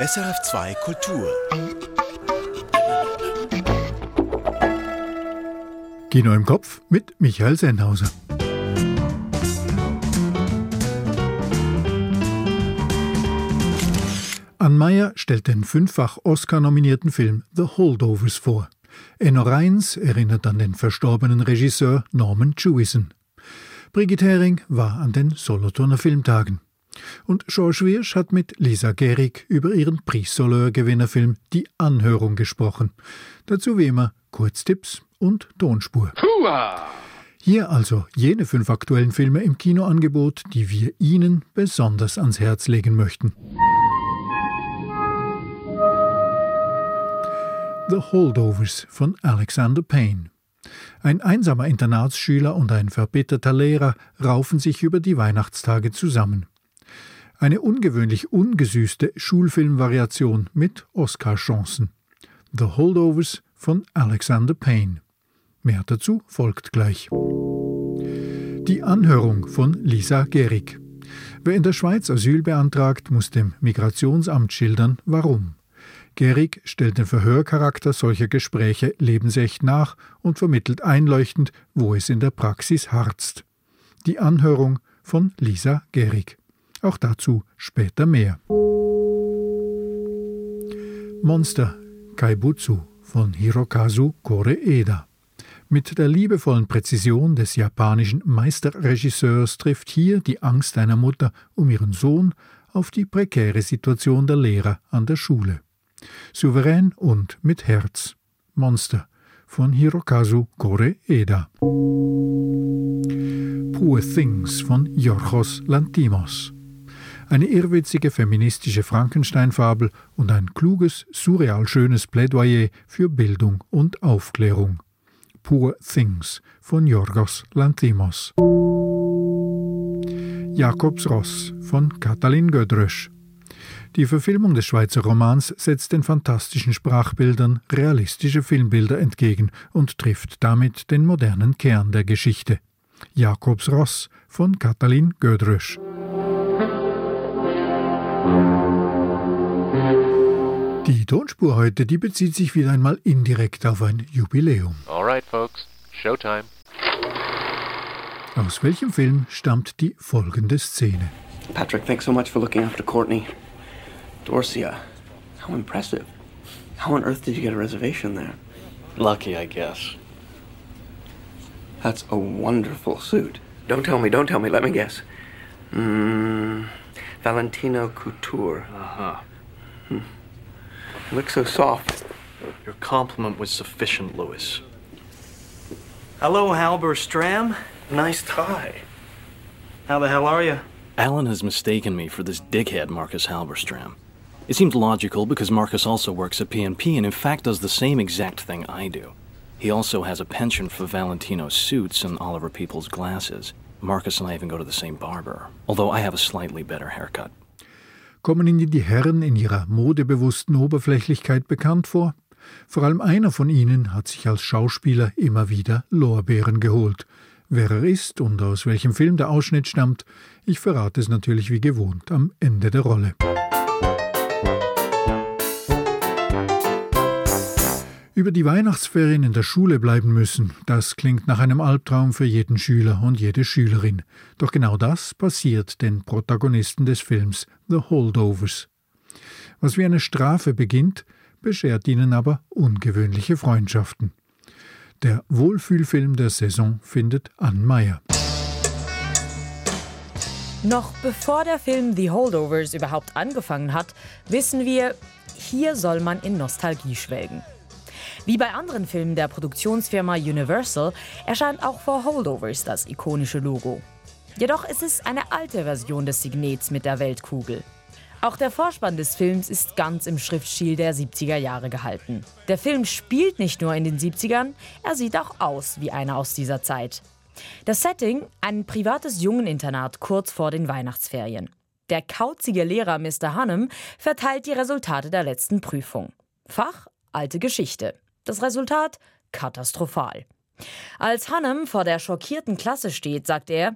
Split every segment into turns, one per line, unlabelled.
SRF2 Kultur.
Kino im Kopf mit Michael Sennhauser. Ann Meyer stellt den fünffach Oscar-nominierten Film The Holdovers vor. Enno Reins erinnert an den verstorbenen Regisseur Norman Jewison. Brigitte Hering war an den Solothurner Filmtagen. Und George Wirsch hat mit Lisa Gehrig über ihren Prix Soleil-Gewinnerfilm Die Anhörung gesprochen. Dazu wie immer Kurztipps und Tonspur. Hua! Hier also jene fünf aktuellen Filme im Kinoangebot, die wir Ihnen besonders ans Herz legen möchten. The Holdovers von Alexander Payne. Ein einsamer Internatsschüler und ein verbitterter Lehrer raufen sich über die Weihnachtstage zusammen. Eine ungewöhnlich ungesüßte Schulfilmvariation mit Oscar-Chancen. The Holdovers von Alexander Payne. Mehr dazu folgt gleich. Die Anhörung von Lisa Gehrig. Wer in der Schweiz Asyl beantragt, muss dem Migrationsamt schildern, warum. Gehrig stellt den Verhörcharakter solcher Gespräche lebensecht nach und vermittelt einleuchtend, wo es in der Praxis harzt. Die Anhörung von Lisa Gehrig. Auch dazu später mehr. Monster Kaibutsu von Hirokazu Koreeda. Mit der liebevollen Präzision des japanischen Meisterregisseurs trifft hier die Angst einer Mutter um ihren Sohn auf die prekäre Situation der Lehrer an der Schule. Souverän und mit Herz. Monster von Hirokazu Koreeda. Poor Things von Yorgos Lantimos eine irrwitzige feministische Frankenstein-Fabel und ein kluges, surreal schönes Plädoyer für Bildung und Aufklärung. Poor Things von Yorgos Lanthimos. Jakobs Ross von Katalin Gödrösch. Die Verfilmung des Schweizer Romans setzt den fantastischen Sprachbildern realistische Filmbilder entgegen und trifft damit den modernen Kern der Geschichte. Jakobs Ross von Katalin Gödrösch. Die Tonspur heute, die bezieht sich wieder einmal indirekt auf ein Jubiläum.
Alright, folks, Showtime.
Aus welchem Film stammt die folgende Szene?
Patrick, thanks so much for looking after Courtney. Dorcia, how impressive. How on earth did you get a reservation there?
Lucky, I guess.
That's a wonderful suit. Don't tell me, don't tell me, let me guess. Hmm. Valentino Couture.
Uh huh.
Hmm. It looks so soft.
Your compliment was sufficient, Louis. Hello, Halber Stram.
Nice tie.
How the hell are you? Alan has mistaken me for this dickhead Marcus Halberstram. It seems logical because Marcus also works at PNP and in fact does the same exact thing I do. He also has a penchant for Valentino's suits and Oliver People's glasses. Marcus and I even go to the same barber, although I have a slightly better haircut.
Kommen Ihnen die Herren in ihrer modebewussten Oberflächlichkeit bekannt vor? Vor allem einer von ihnen hat sich als Schauspieler immer wieder Lorbeeren geholt. Wer er ist und aus welchem Film der Ausschnitt stammt, ich verrate es natürlich wie gewohnt am Ende der Rolle. Über die Weihnachtsferien in der Schule bleiben müssen, das klingt nach einem Albtraum für jeden Schüler und jede Schülerin. Doch genau das passiert den Protagonisten des Films The Holdovers. Was wie eine Strafe beginnt, beschert ihnen aber ungewöhnliche Freundschaften. Der Wohlfühlfilm der Saison findet Ann Meyer.
Noch bevor der Film The Holdovers überhaupt angefangen hat, wissen wir, hier soll man in Nostalgie schwelgen. Wie bei anderen Filmen der Produktionsfirma Universal erscheint auch vor Holdovers das ikonische Logo. Jedoch ist es eine alte Version des Signets mit der Weltkugel. Auch der Vorspann des Films ist ganz im Schriftstil der 70er Jahre gehalten. Der Film spielt nicht nur in den 70ern, er sieht auch aus wie einer aus dieser Zeit. Das Setting ein privates Jungeninternat kurz vor den Weihnachtsferien. Der kauzige Lehrer Mr. Hannem verteilt die Resultate der letzten Prüfung. Fach alte Geschichte. Das Resultat katastrophal. Als Hannem vor der schockierten Klasse steht, sagt er,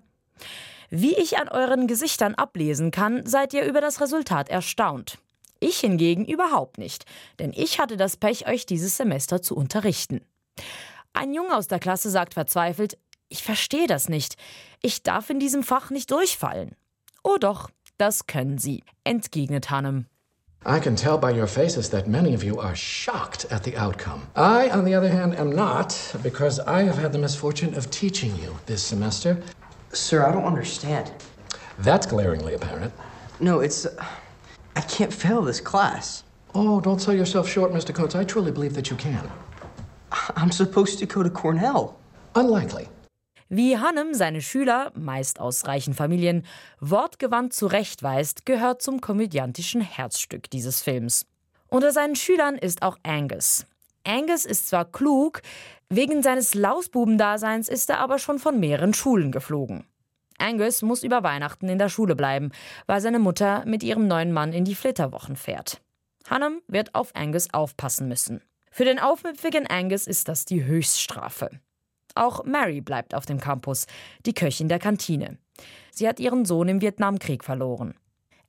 wie ich an euren Gesichtern ablesen kann, seid ihr über das Resultat erstaunt. Ich hingegen überhaupt nicht, denn ich hatte das Pech, euch dieses Semester zu unterrichten. Ein Junge aus der Klasse sagt verzweifelt, ich verstehe das nicht. Ich darf in diesem Fach nicht durchfallen. Oh doch, das können Sie, entgegnet Hannem.
I can tell by your faces that many of you are shocked at the outcome. I, on the other hand, am not, because I have had the misfortune of teaching you this semester.
Sir, I don't understand.
That's glaringly apparent.
No, it's. Uh, I can't fail this class.
Oh, don't sell yourself short, Mr. Coates. I truly believe that you can.
I'm supposed to go to Cornell.
Unlikely.
Wie Hannem seine Schüler, meist aus reichen Familien, wortgewandt zurechtweist, gehört zum komödiantischen Herzstück dieses Films. Unter seinen Schülern ist auch Angus. Angus ist zwar klug, wegen seines Lausbubendaseins ist er aber schon von mehreren Schulen geflogen. Angus muss über Weihnachten in der Schule bleiben, weil seine Mutter mit ihrem neuen Mann in die Flitterwochen fährt. Hannem wird auf Angus aufpassen müssen. Für den aufmüpfigen Angus ist das die Höchststrafe. Auch Mary bleibt auf dem Campus, die Köchin der Kantine. Sie hat ihren Sohn im Vietnamkrieg verloren.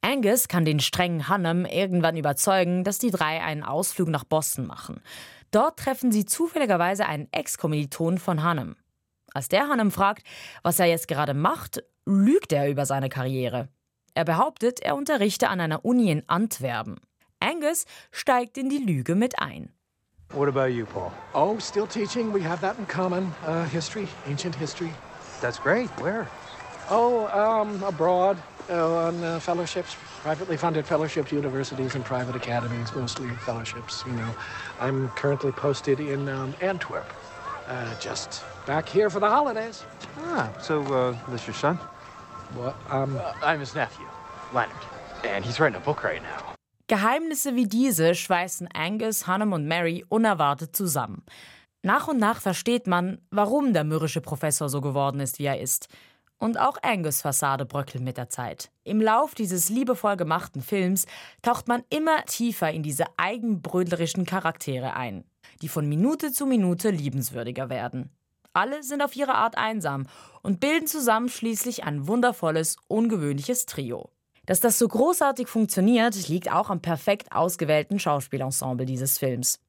Angus kann den strengen Hannem irgendwann überzeugen, dass die drei einen Ausflug nach Boston machen. Dort treffen sie zufälligerweise einen Ex-Kommiliton von Hannem. Als der Hannem fragt, was er jetzt gerade macht, lügt er über seine Karriere. Er behauptet, er unterrichte an einer Uni in Antwerpen. Angus steigt in die Lüge mit ein.
What about you, Paul?
Oh, still teaching. We have that in common. Uh, history, ancient history.
That's great. Where?
Oh, um, abroad, uh, on uh, fellowships, privately funded fellowships, universities, and private academies, mostly fellowships. You know, I'm currently posted in um, Antwerp, uh, just back here for the holidays.
Ah, so uh, this your son?
What? Um,
uh, I'm his nephew, Leonard, and he's writing a book right now.
Geheimnisse wie diese schweißen Angus, Hannem und Mary unerwartet zusammen. Nach und nach versteht man, warum der mürrische Professor so geworden ist, wie er ist. Und auch Angus Fassade bröckelt mit der Zeit. Im Lauf dieses liebevoll gemachten Films taucht man immer tiefer in diese eigenbrödlerischen Charaktere ein, die von Minute zu Minute liebenswürdiger werden. Alle sind auf ihre Art einsam und bilden zusammen schließlich ein wundervolles, ungewöhnliches Trio. Dass das so großartig funktioniert, liegt auch am perfekt ausgewählten Schauspielensemble dieses Films.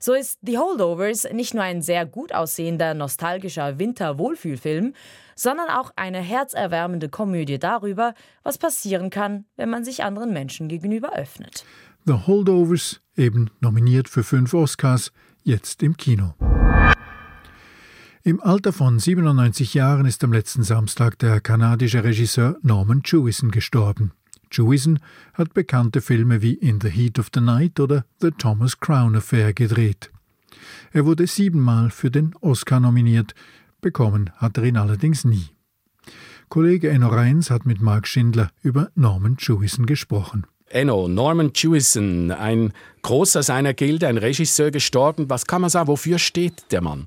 So ist The Holdovers nicht nur ein sehr gut aussehender, nostalgischer Winter-Wohlfühlfilm, sondern auch eine herzerwärmende Komödie darüber, was passieren kann, wenn man sich anderen Menschen gegenüber öffnet.
The Holdovers, eben nominiert für fünf Oscars, jetzt im Kino. Im Alter von 97 Jahren ist am letzten Samstag der kanadische Regisseur Norman Jewison gestorben. Jewison hat bekannte Filme wie In the Heat of the Night oder The Thomas Crown Affair gedreht. Er wurde siebenmal für den Oscar nominiert, bekommen hat er ihn allerdings nie. Kollege Enno Reins hat mit Mark Schindler über Norman Jewison gesprochen.
Enno, Norman Jewison, ein großer seiner Gilde, ein Regisseur gestorben. Was kann man sagen, wofür steht der Mann?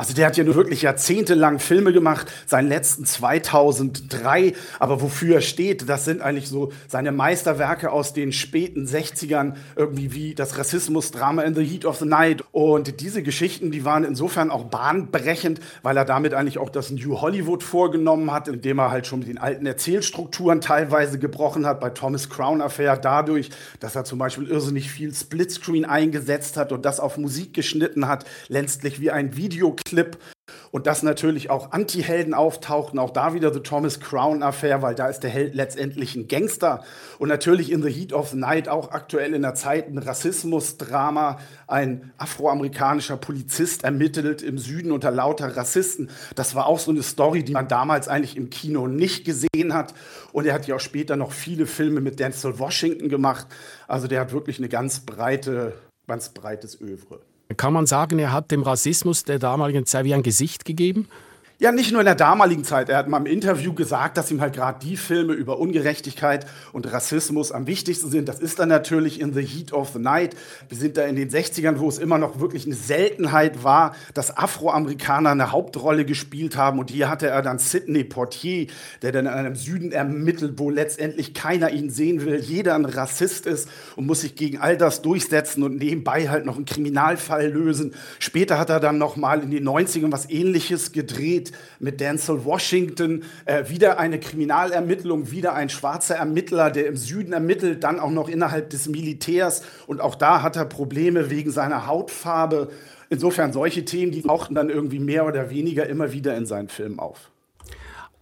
Also der hat ja nur wirklich jahrzehntelang Filme gemacht, seinen letzten 2003. Aber wofür er steht, das sind eigentlich so seine Meisterwerke aus den späten 60ern, irgendwie wie das Rassismusdrama In the Heat of the Night. Und diese Geschichten, die waren insofern auch bahnbrechend, weil er damit eigentlich auch das New Hollywood vorgenommen hat, indem er halt schon mit den alten Erzählstrukturen teilweise gebrochen hat. Bei Thomas Crown Affair dadurch, dass er zum Beispiel irrsinnig viel Splitscreen eingesetzt hat und das auf Musik geschnitten hat, letztlich wie ein Videoclip Clip und dass natürlich auch Anti-Helden auftauchten, auch da wieder The Thomas Crown Affair, weil da ist der Held letztendlich ein Gangster und natürlich in The Heat of the Night auch aktuell in der Zeit ein Rassismusdrama, ein afroamerikanischer Polizist ermittelt im Süden unter lauter Rassisten. Das war auch so eine Story, die man damals eigentlich im Kino nicht gesehen hat und er hat ja auch später noch viele Filme mit Denzel Washington gemacht. Also der hat wirklich eine ganz breite, ganz breites Övre.
Kann man sagen, er hat dem Rassismus der damaligen Zeit wie ein Gesicht gegeben?
Ja, nicht nur in der damaligen Zeit. Er hat mal im Interview gesagt, dass ihm halt gerade die Filme über Ungerechtigkeit und Rassismus am wichtigsten sind. Das ist dann natürlich in The Heat of the Night. Wir sind da in den 60ern, wo es immer noch wirklich eine Seltenheit war, dass Afroamerikaner eine Hauptrolle gespielt haben. Und hier hatte er dann Sidney Portier, der dann in einem Süden ermittelt, wo letztendlich keiner ihn sehen will. Jeder ein Rassist ist und muss sich gegen all das durchsetzen und nebenbei halt noch einen Kriminalfall lösen. Später hat er dann noch mal in den 90ern was Ähnliches gedreht mit Denzel Washington. Äh, wieder eine Kriminalermittlung, wieder ein schwarzer Ermittler, der im Süden ermittelt, dann auch noch innerhalb des Militärs. Und auch da hat er Probleme wegen seiner Hautfarbe. Insofern solche Themen, die tauchten dann irgendwie mehr oder weniger immer wieder in seinen Filmen auf.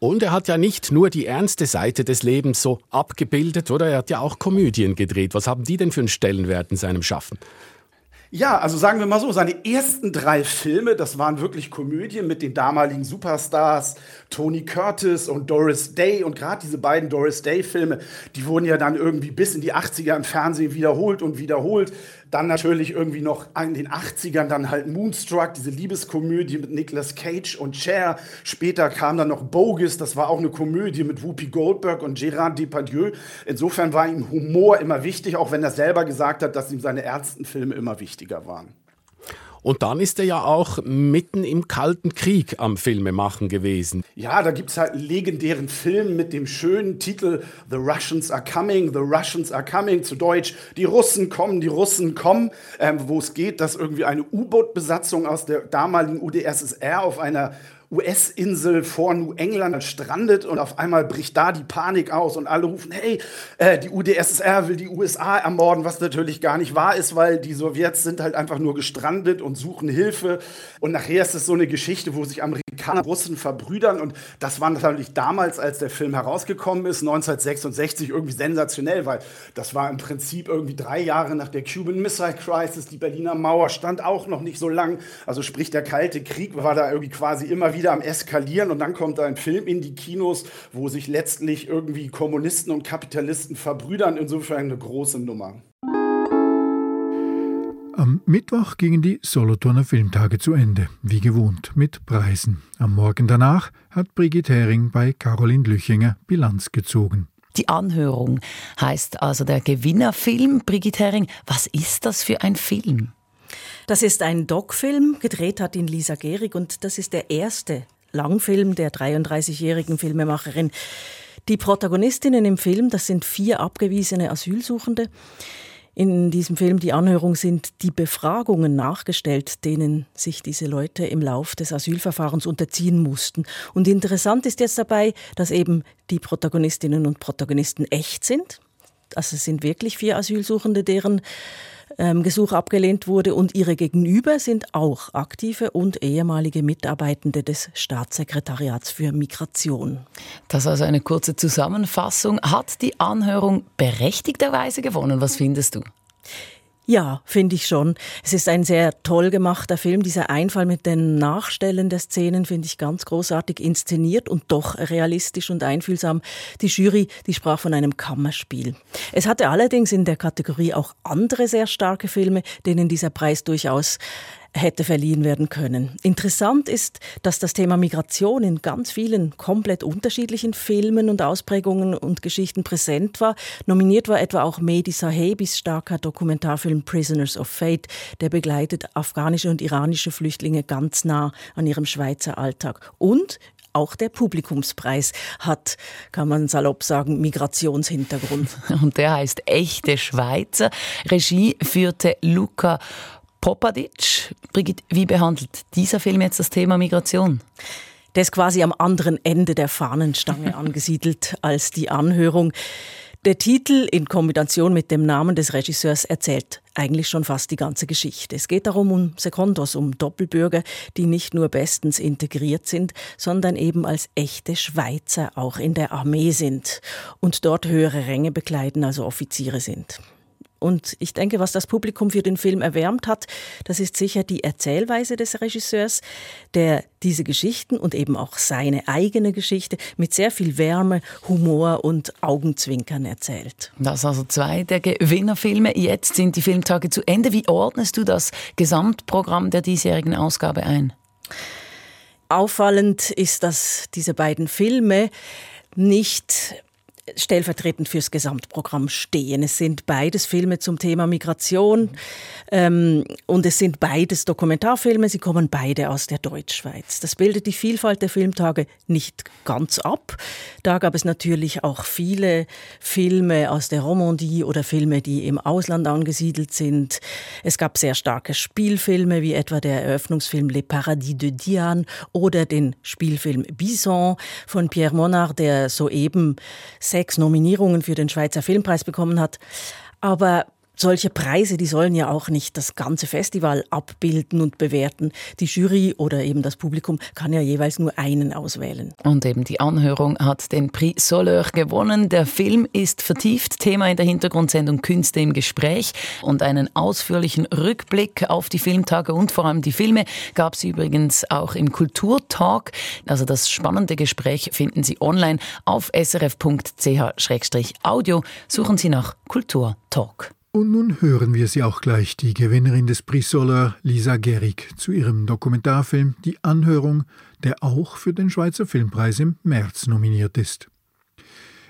Und er hat ja nicht nur die ernste Seite des Lebens so abgebildet, oder? Er hat ja auch Komödien gedreht. Was haben die denn für einen Stellenwert in seinem Schaffen?
Ja, also sagen wir mal so, seine ersten drei Filme, das waren wirklich Komödien mit den damaligen Superstars Tony Curtis und Doris Day. Und gerade diese beiden Doris Day-Filme, die wurden ja dann irgendwie bis in die 80er im Fernsehen wiederholt und wiederholt. Dann natürlich irgendwie noch in den 80ern dann halt Moonstruck, diese Liebeskomödie mit Nicolas Cage und Cher. Später kam dann noch Bogus, das war auch eine Komödie mit Whoopi Goldberg und Gérard Depardieu. Insofern war ihm Humor immer wichtig, auch wenn er selber gesagt hat, dass ihm seine ernsten Filme immer wichtiger waren.
Und dann ist er ja auch mitten im Kalten Krieg am Filmemachen gewesen.
Ja, da gibt es halt einen legendären Film mit dem schönen Titel The Russians are coming, The Russians are coming, zu Deutsch, die Russen kommen, die Russen kommen, ähm, wo es geht, dass irgendwie eine U-Boot-Besatzung aus der damaligen UdSSR auf einer US-Insel vor New England strandet und auf einmal bricht da die Panik aus und alle rufen, hey, äh, die UdSSR will die USA ermorden, was natürlich gar nicht wahr ist, weil die Sowjets sind halt einfach nur gestrandet und suchen Hilfe. Und nachher ist es so eine Geschichte, wo sich Amerikaner und Russen verbrüdern und das war natürlich damals, als der Film herausgekommen ist, 1966 irgendwie sensationell, weil das war im Prinzip irgendwie drei Jahre nach der Cuban Missile Crisis, die Berliner Mauer stand auch noch nicht so lang, also sprich der Kalte Krieg war da irgendwie quasi immer wieder am Eskalieren und dann kommt ein Film in die Kinos, wo sich letztlich irgendwie Kommunisten und Kapitalisten verbrüdern. Insofern eine große Nummer.
Am Mittwoch gingen die Solothurner Filmtage zu Ende, wie gewohnt, mit Preisen. Am Morgen danach hat Brigitte Hering bei Caroline Lüchinger Bilanz gezogen.
Die Anhörung heißt also der Gewinnerfilm. Brigitte Hering, was ist das für ein Film?
Das ist ein Doc-Film, gedreht hat ihn Lisa Gehrig und das ist der erste Langfilm der 33-jährigen Filmemacherin. Die Protagonistinnen im Film, das sind vier abgewiesene Asylsuchende. In diesem Film, die Anhörung, sind die Befragungen nachgestellt, denen sich diese Leute im Lauf des Asylverfahrens unterziehen mussten. Und interessant ist jetzt dabei, dass eben die Protagonistinnen und Protagonisten echt sind. Also es sind wirklich vier Asylsuchende, deren ähm, Gesuch abgelehnt wurde und ihre Gegenüber sind auch aktive und ehemalige Mitarbeitende des Staatssekretariats für Migration.
Das also eine kurze Zusammenfassung. Hat die Anhörung berechtigterweise gewonnen? Was findest du?
Ja, finde ich schon. Es ist ein sehr toll gemachter Film. Dieser Einfall mit den Nachstellen der Szenen finde ich ganz großartig inszeniert und doch realistisch und einfühlsam. Die Jury, die sprach von einem Kammerspiel. Es hatte allerdings in der Kategorie auch andere sehr starke Filme, denen dieser Preis durchaus hätte verliehen werden können. Interessant ist, dass das Thema Migration in ganz vielen komplett unterschiedlichen Filmen und Ausprägungen und Geschichten präsent war. Nominiert war etwa auch Mehdi Sahebis starker Dokumentarfilm Prisoners of Fate, der begleitet afghanische und iranische Flüchtlinge ganz nah an ihrem Schweizer Alltag. Und auch der Publikumspreis hat, kann man salopp sagen, Migrationshintergrund.
Und der heißt Echte Schweizer. Regie führte Luca Popadic. Brigitte, wie behandelt dieser Film jetzt das Thema Migration?
Der ist quasi am anderen Ende der Fahnenstange angesiedelt als die Anhörung. Der Titel in Kombination mit dem Namen des Regisseurs erzählt eigentlich schon fast die ganze Geschichte. Es geht darum um Sekondos, um Doppelbürger, die nicht nur bestens integriert sind, sondern eben als echte Schweizer auch in der Armee sind und dort höhere Ränge bekleiden, also Offiziere sind. Und ich denke, was das Publikum für den Film erwärmt hat, das ist sicher die Erzählweise des Regisseurs, der diese Geschichten und eben auch seine eigene Geschichte mit sehr viel Wärme, Humor und Augenzwinkern erzählt.
Das also zwei der Gewinnerfilme. Jetzt sind die Filmtage zu Ende. Wie ordnest du das Gesamtprogramm der diesjährigen Ausgabe ein?
Auffallend ist, dass diese beiden Filme nicht stellvertretend fürs Gesamtprogramm stehen. Es sind beides Filme zum Thema Migration ähm, und es sind beides Dokumentarfilme. Sie kommen beide aus der Deutschschweiz. Das bildet die Vielfalt der Filmtage nicht ganz ab. Da gab es natürlich auch viele Filme aus der Romandie oder Filme, die im Ausland angesiedelt sind. Es gab sehr starke Spielfilme, wie etwa der Eröffnungsfilm Les Paradis de Diane oder den Spielfilm Bison von Pierre Monard, der soeben sechs Nominierungen für den Schweizer Filmpreis bekommen hat. Aber solche Preise, die sollen ja auch nicht das ganze Festival abbilden und bewerten. Die Jury oder eben das Publikum kann ja jeweils nur einen auswählen.
Und eben die Anhörung hat den Prix Soleur gewonnen. Der Film ist vertieft Thema in der Hintergrundsendung Künste im Gespräch und einen ausführlichen Rückblick auf die Filmtage und vor allem die Filme gab es übrigens auch im Kulturtalk. Also das spannende Gespräch finden Sie online auf srf.ch-audio. Suchen Sie nach Kulturtalk.
Und nun hören wir sie auch gleich, die Gewinnerin des Prix Solar, Lisa Gehrig, zu ihrem Dokumentarfilm Die Anhörung, der auch für den Schweizer Filmpreis im März nominiert ist.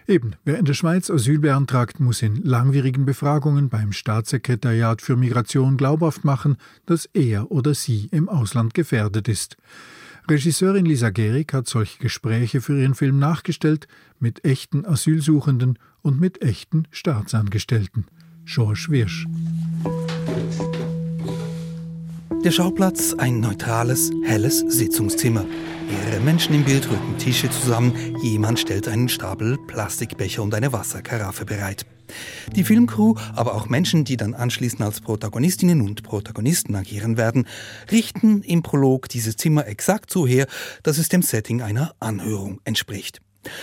Eben, wer in der Schweiz Asyl beantragt, muss in langwierigen Befragungen beim Staatssekretariat für Migration glaubhaft machen, dass er oder sie im Ausland gefährdet ist. Regisseurin Lisa Gehrig hat solche Gespräche für ihren Film nachgestellt mit echten Asylsuchenden und mit echten Staatsangestellten. George Wirsch.
Der Schauplatz ein neutrales, helles Sitzungszimmer. Mehrere Menschen im Bild rücken Tische zusammen. Jemand stellt einen Stapel Plastikbecher und eine Wasserkaraffe bereit. Die Filmcrew, aber auch Menschen, die dann anschließend als Protagonistinnen und Protagonisten agieren werden, richten im Prolog dieses Zimmer exakt so her, dass es dem Setting einer Anhörung entspricht.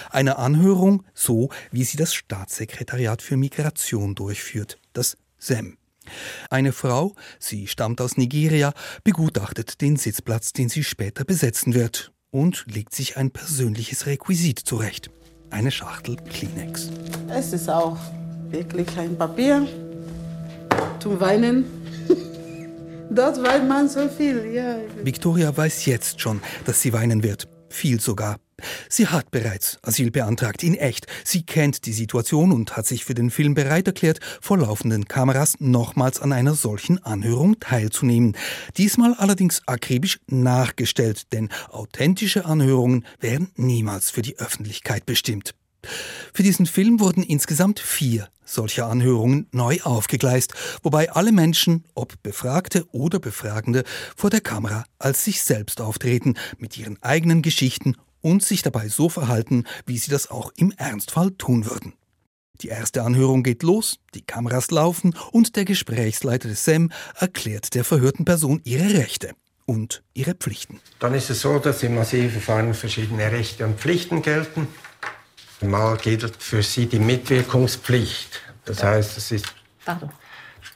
Eine Anhörung, so wie sie das Staatssekretariat für Migration durchführt, das SEM. Eine Frau, sie stammt aus Nigeria, begutachtet den Sitzplatz, den sie später besetzen wird und legt sich ein persönliches Requisit zurecht. Eine Schachtel Kleenex.
Es ist auch wirklich ein Papier zum Weinen. Dort weint man so viel, ja.
Victoria weiß jetzt schon, dass sie weinen wird. Viel sogar. Sie hat bereits Asyl beantragt, in echt. Sie kennt die Situation und hat sich für den Film bereit erklärt, vor laufenden Kameras nochmals an einer solchen Anhörung teilzunehmen. Diesmal allerdings akribisch nachgestellt, denn authentische Anhörungen werden niemals für die Öffentlichkeit bestimmt. Für diesen Film wurden insgesamt vier solcher Anhörungen neu aufgegleist, wobei alle Menschen, ob Befragte oder Befragende, vor der Kamera als sich selbst auftreten, mit ihren eigenen Geschichten und sich dabei so verhalten, wie sie das auch im Ernstfall tun würden. Die erste Anhörung geht los, die Kameras laufen und der Gesprächsleiter des SEM erklärt der verhörten Person ihre Rechte und ihre Pflichten.
Dann ist es so, dass im Asylverfahren verschiedene Rechte und Pflichten gelten. Mal gilt für sie die Mitwirkungspflicht. Das heißt, es ist,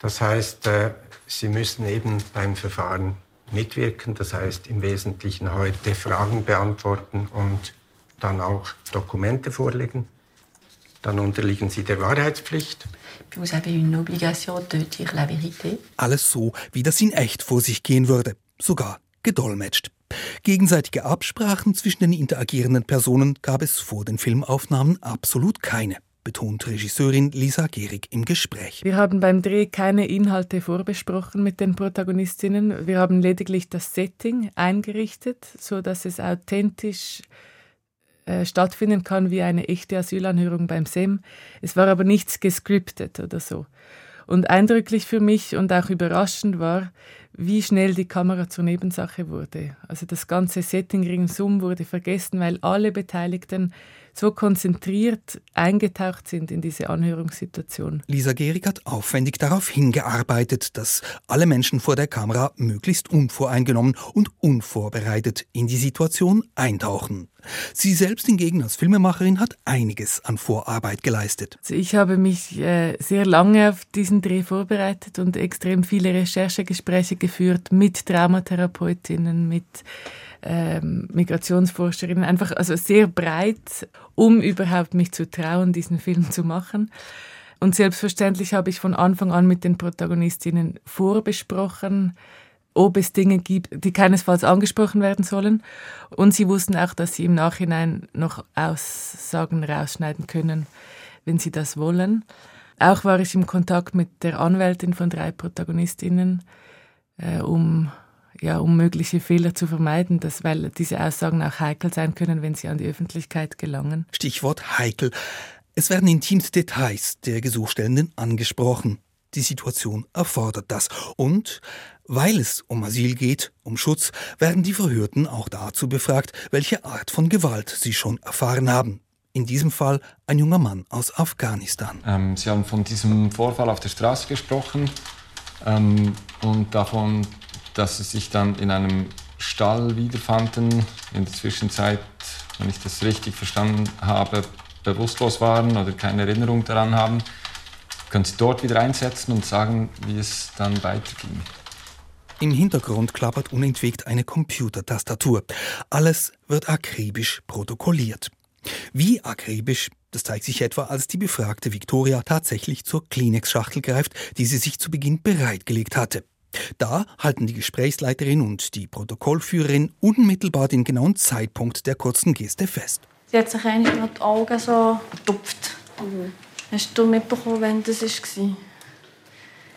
das heißt, äh, sie müssen eben beim Verfahren mitwirken. Das heißt im Wesentlichen heute Fragen beantworten und dann auch Dokumente vorlegen. Dann unterliegen sie der Wahrheitspflicht.
Vous avez une obligation de dire la vérité.
Alles so, wie das in echt vor sich gehen würde, sogar gedolmetscht. Gegenseitige Absprachen zwischen den interagierenden Personen gab es vor den Filmaufnahmen absolut keine betont Regisseurin Lisa Gehrig im Gespräch.
Wir haben beim Dreh keine Inhalte vorbesprochen mit den Protagonistinnen. Wir haben lediglich das Setting eingerichtet, so dass es authentisch äh, stattfinden kann wie eine echte Asylanhörung beim SEM. Es war aber nichts gescriptet oder so. Und eindrücklich für mich und auch überraschend war, wie schnell die Kamera zur Nebensache wurde. Also das ganze Setting ringsum wurde vergessen, weil alle Beteiligten so konzentriert eingetaucht sind in diese Anhörungssituation.
Lisa Gehrig hat aufwendig darauf hingearbeitet, dass alle Menschen vor der Kamera möglichst unvoreingenommen und unvorbereitet in die Situation eintauchen. Sie selbst hingegen als Filmemacherin hat einiges an Vorarbeit geleistet.
Also ich habe mich äh, sehr lange auf diesen Dreh vorbereitet und extrem viele Recherchegespräche geführt mit Traumatherapeutinnen, mit ähm, Migrationsforscherinnen, einfach also sehr breit, um überhaupt mich zu trauen, diesen Film zu machen. Und selbstverständlich habe ich von Anfang an mit den Protagonistinnen vorbesprochen, ob es Dinge gibt, die keinesfalls angesprochen werden sollen. Und sie wussten auch, dass sie im Nachhinein noch Aussagen rausschneiden können, wenn sie das wollen. Auch war ich im Kontakt mit der Anwältin von drei Protagonistinnen, äh, um, ja, um mögliche Fehler zu vermeiden, dass, weil diese Aussagen auch heikel sein können, wenn sie an die Öffentlichkeit gelangen.
Stichwort heikel. Es werden intimste Details der Gesuchstellenden angesprochen. Die Situation erfordert das. Und weil es um Asyl geht, um Schutz, werden die Verhörten auch dazu befragt, welche Art von Gewalt sie schon erfahren haben. In diesem Fall ein junger Mann aus Afghanistan.
Ähm, sie haben von diesem Vorfall auf der Straße gesprochen ähm, und davon, dass sie sich dann in einem Stall wiederfanden, in der Zwischenzeit, wenn ich das richtig verstanden habe, bewusstlos waren oder keine Erinnerung daran haben können Sie dort wieder einsetzen und sagen, wie es dann weiterging.
Im Hintergrund klappert unentwegt eine Computertastatur. Alles wird akribisch protokolliert. Wie akribisch, das zeigt sich etwa, als die befragte Victoria tatsächlich zur Kleenex-Schachtel greift, die sie sich zu Beginn bereitgelegt hatte. Da halten die Gesprächsleiterin und die Protokollführerin unmittelbar den genauen Zeitpunkt der kurzen Geste fest.
Sie hat sich eigentlich mit die Augen so getupft. Mhm. Hast du mitbekommen, wann das war?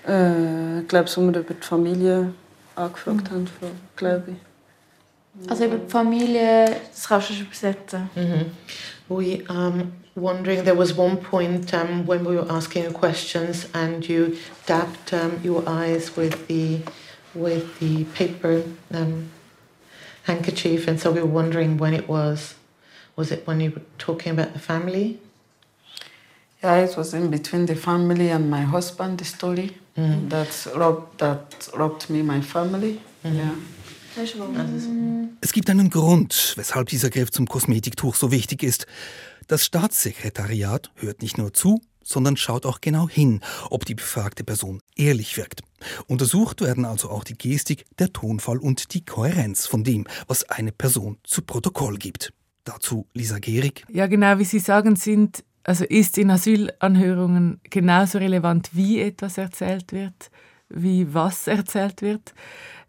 Äh, ich glaube, so wir über die Familie angefragt mhm. haben, glaube ich.
Also über die Familie, das kannst du schon übersetzen.
Mhm. We um, wondering there was one point um, when we were asking you questions and you dabbed um, your eyes with the with the paper um, handkerchief, and so we were wondering when it was. Was it when you were talking about the family?
Yeah, it was in between the family and my husband, the story. Mm. That, robbed, that robbed me, my family. Mm. Yeah.
Es gibt einen Grund, weshalb dieser Griff zum Kosmetiktuch so wichtig ist. Das Staatssekretariat hört nicht nur zu, sondern schaut auch genau hin, ob die befragte Person ehrlich wirkt. Untersucht werden also auch die Gestik, der Tonfall und die Kohärenz von dem, was eine Person zu Protokoll gibt. Dazu Lisa Gehrig.
Ja, genau wie Sie sagen, sind also ist in Asylanhörungen genauso relevant, wie etwas erzählt wird, wie was erzählt wird.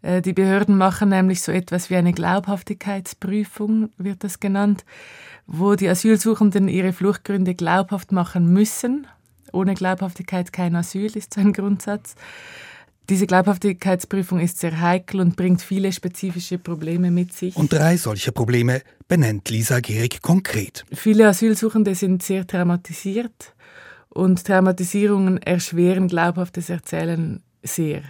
Äh, die Behörden machen nämlich so etwas wie eine Glaubhaftigkeitsprüfung, wird das genannt, wo die Asylsuchenden ihre Fluchtgründe glaubhaft machen müssen. Ohne Glaubhaftigkeit kein Asyl ist so ein Grundsatz. Diese Glaubhaftigkeitsprüfung ist sehr heikel und bringt viele spezifische Probleme mit sich.
Und drei solcher Probleme benennt Lisa Gehrig konkret.
Viele Asylsuchende sind sehr traumatisiert und Traumatisierungen erschweren glaubhaftes Erzählen sehr.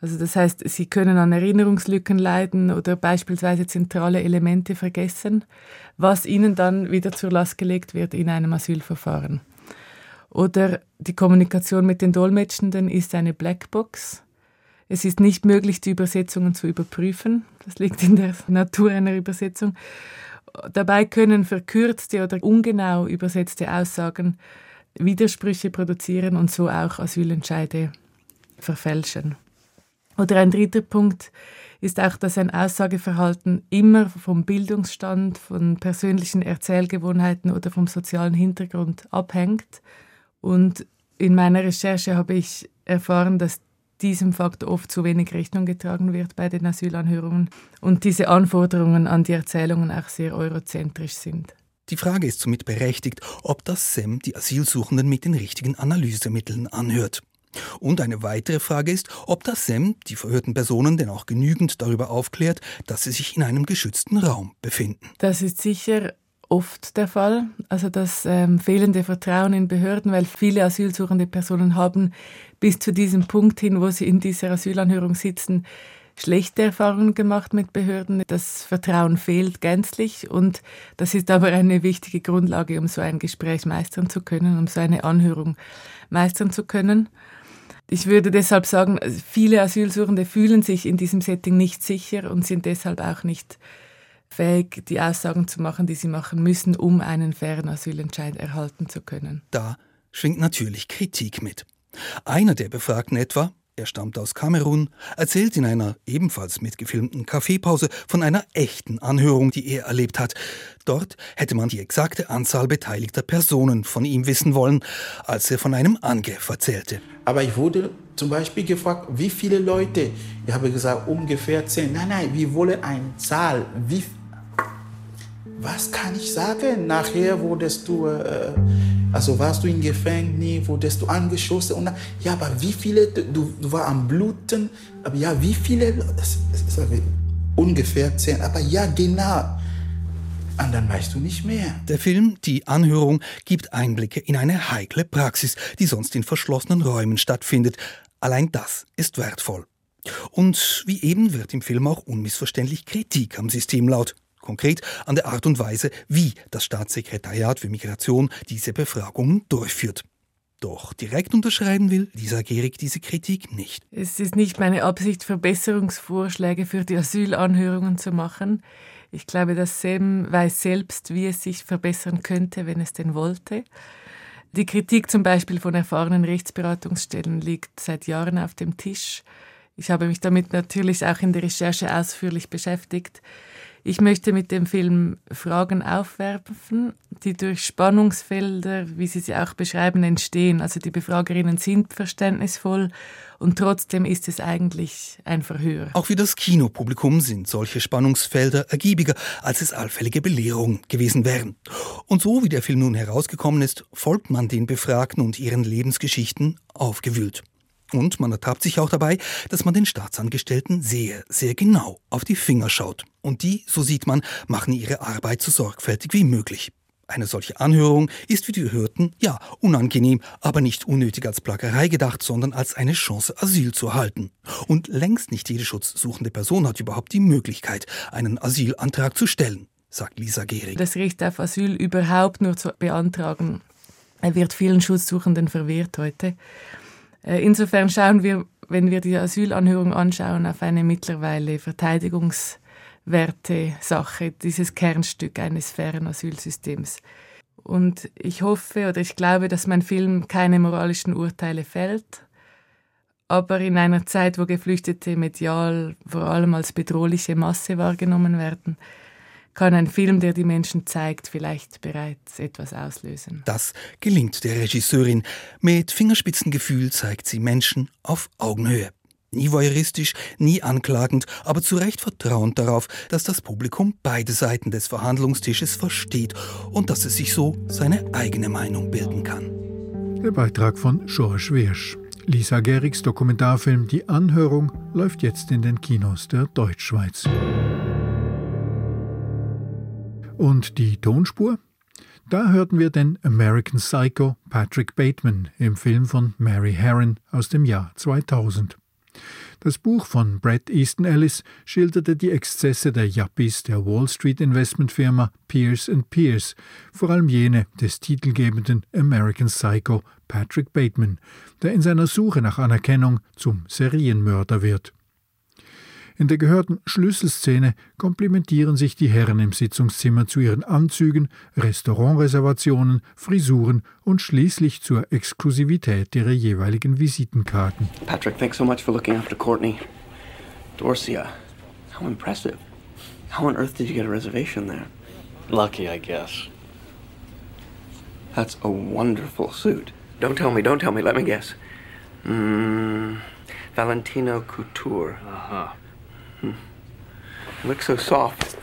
Also das heißt, sie können an Erinnerungslücken leiden oder beispielsweise zentrale Elemente vergessen, was ihnen dann wieder zur Last gelegt wird in einem Asylverfahren. Oder die Kommunikation mit den Dolmetschenden ist eine Blackbox. Es ist nicht möglich, die Übersetzungen zu überprüfen. Das liegt in der Natur einer Übersetzung. Dabei können verkürzte oder ungenau übersetzte Aussagen Widersprüche produzieren und so auch Asylentscheide verfälschen. Oder ein dritter Punkt ist auch, dass ein Aussageverhalten immer vom Bildungsstand, von persönlichen Erzählgewohnheiten oder vom sozialen Hintergrund abhängt und in meiner Recherche habe ich erfahren, dass diesem Fakt oft zu wenig Rechnung getragen wird bei den Asylanhörungen und diese Anforderungen an die Erzählungen auch sehr eurozentrisch sind.
Die Frage ist somit berechtigt, ob das SEM die Asylsuchenden mit den richtigen Analysemitteln anhört. Und eine weitere Frage ist, ob das SEM die verhörten Personen denn auch genügend darüber aufklärt, dass sie sich in einem geschützten Raum befinden.
Das ist sicher oft der Fall. Also das ähm, fehlende Vertrauen in Behörden, weil viele asylsuchende Personen haben bis zu diesem Punkt hin, wo sie in dieser Asylanhörung sitzen, schlechte Erfahrungen gemacht mit Behörden. Das Vertrauen fehlt gänzlich und das ist aber eine wichtige Grundlage, um so ein Gespräch meistern zu können, um so eine Anhörung meistern zu können. Ich würde deshalb sagen, viele Asylsuchende fühlen sich in diesem Setting nicht sicher und sind deshalb auch nicht fähig, die Aussagen zu machen, die sie machen müssen, um einen fairen Asylentscheid erhalten zu können.
Da schwingt natürlich Kritik mit. Einer der Befragten etwa, er stammt aus Kamerun, erzählt in einer ebenfalls mitgefilmten Kaffeepause von einer echten Anhörung, die er erlebt hat. Dort hätte man die exakte Anzahl beteiligter Personen von ihm wissen wollen, als er von einem Angriff erzählte.
Aber ich wurde
zum Beispiel gefragt, wie viele Leute? Ich habe gesagt, ungefähr zehn. Nein, nein, wir wollen eine Zahl. Wie, was kann ich sagen? Nachher wurdest du, äh, also warst du im Gefängnis, wurdest du angeschossen. Und ja, aber wie viele, du, du warst am Bluten, aber ja, wie viele, das, das, das, ungefähr zehn, aber ja, genau. Und dann weißt du nicht mehr.
Der Film Die Anhörung gibt Einblicke in eine heikle Praxis, die sonst in verschlossenen Räumen stattfindet. Allein das ist wertvoll. Und wie eben wird im Film auch unmissverständlich Kritik am System laut. Konkret an der Art und Weise, wie das Staatssekretariat für Migration diese Befragungen durchführt. Doch direkt unterschreiben will Lisa Gehrig diese Kritik nicht.
Es ist nicht meine Absicht, Verbesserungsvorschläge für die Asylanhörungen zu machen. Ich glaube, dass Sam weiß selbst, wie es sich verbessern könnte, wenn es denn wollte. Die Kritik zum Beispiel von erfahrenen Rechtsberatungsstellen liegt seit Jahren auf dem Tisch. Ich habe mich damit natürlich auch in der Recherche ausführlich beschäftigt. Ich möchte mit dem Film Fragen aufwerfen, die durch Spannungsfelder, wie Sie sie auch beschreiben, entstehen. Also die Befragerinnen sind verständnisvoll und trotzdem ist es eigentlich ein Verhör.
Auch für das Kinopublikum sind solche Spannungsfelder ergiebiger, als es allfällige Belehrungen gewesen wären. Und so wie der Film nun herausgekommen ist, folgt man den Befragten und ihren Lebensgeschichten aufgewühlt. Und man ertappt sich auch dabei, dass man den Staatsangestellten sehr, sehr genau auf die Finger schaut. Und die, so sieht man, machen ihre Arbeit so sorgfältig wie möglich. Eine solche Anhörung ist für die Hörten, ja, unangenehm, aber nicht unnötig als Plackerei gedacht, sondern als eine Chance, Asyl zu erhalten. Und längst nicht jede schutzsuchende Person hat überhaupt die Möglichkeit, einen Asylantrag zu stellen, sagt Lisa Gehrig.
Das Recht auf Asyl überhaupt nur zu beantragen, wird vielen Schutzsuchenden verwehrt heute. Äh, insofern schauen wir, wenn wir die Asylanhörung anschauen, auf eine mittlerweile verteidigungswerte Sache, dieses Kernstück eines fairen Asylsystems. Und ich hoffe oder ich glaube, dass mein Film keine moralischen Urteile fällt, aber in einer Zeit, wo Geflüchtete medial vor allem als bedrohliche Masse wahrgenommen werden, kann ein Film, der die Menschen zeigt, vielleicht bereits etwas auslösen.
Das gelingt der Regisseurin. Mit Fingerspitzengefühl zeigt sie Menschen auf Augenhöhe. Nie voyeuristisch, nie anklagend, aber zu Recht vertrauend darauf, dass das Publikum beide Seiten des Verhandlungstisches versteht und dass es sich so seine eigene Meinung bilden kann.
Der Beitrag von George Wirsch. Lisa Gerigs Dokumentarfilm Die Anhörung läuft jetzt in den Kinos der Deutschschweiz. Und die Tonspur? Da hörten wir den American Psycho Patrick Bateman im Film von Mary Herron aus dem Jahr 2000. Das Buch von Brett Easton Ellis schilderte die Exzesse der Yuppies der Wall Street Investmentfirma Pierce Pierce, vor allem jene des titelgebenden American Psycho Patrick Bateman, der in seiner Suche nach Anerkennung zum Serienmörder wird. In der gehörten Schlüsselszene komplimentieren sich die Herren im Sitzungszimmer zu ihren Anzügen, Restaurantreservationen, Frisuren und schließlich zur Exklusivität ihrer jeweiligen Visitenkarten.
Patrick, thanks so much for looking after Courtney. Dorcia, how impressive. How on earth did you get a reservation there?
Lucky, I guess.
That's a wonderful suit. Don't tell me, don't tell me, let me guess. Mm, Valentino Couture.
Uh-huh.
Hmm. Looks so soft.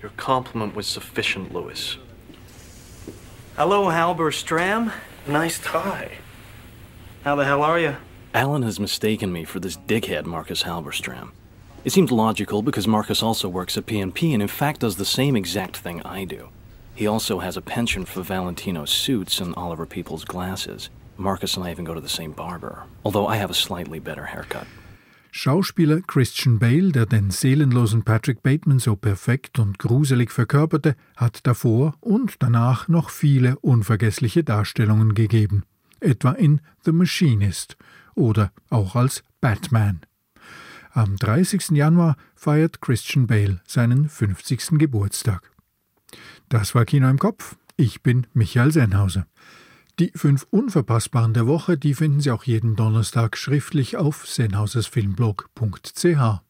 Your compliment was sufficient, Lewis.
Hello, Halberstram.
Nice tie.
How the hell are you?
Alan has mistaken me for this dickhead Marcus Halberstram. It seems logical because Marcus also works at PNP and in fact does the same exact thing I do. He also has a penchant for Valentino's suits and Oliver People's glasses. Marcus and I even go to the same barber, although I have a slightly better haircut.
Schauspieler Christian Bale, der den seelenlosen Patrick Bateman so perfekt und gruselig verkörperte, hat davor und danach noch viele unvergessliche Darstellungen gegeben, etwa in The Machinist oder auch als Batman. Am 30. Januar feiert Christian Bale seinen 50. Geburtstag. Das war Kino im Kopf. Ich bin Michael Sennhauser. Die fünf Unverpassbaren der Woche, die finden Sie auch jeden Donnerstag schriftlich auf sennhausersfilmblog.ch.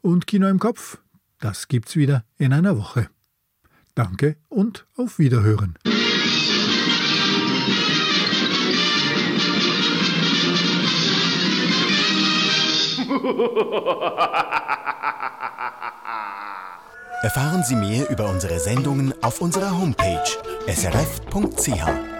Und Kino im Kopf, das gibt's wieder in einer Woche. Danke und auf Wiederhören.
Erfahren Sie mehr über unsere Sendungen auf unserer Homepage srf.ch.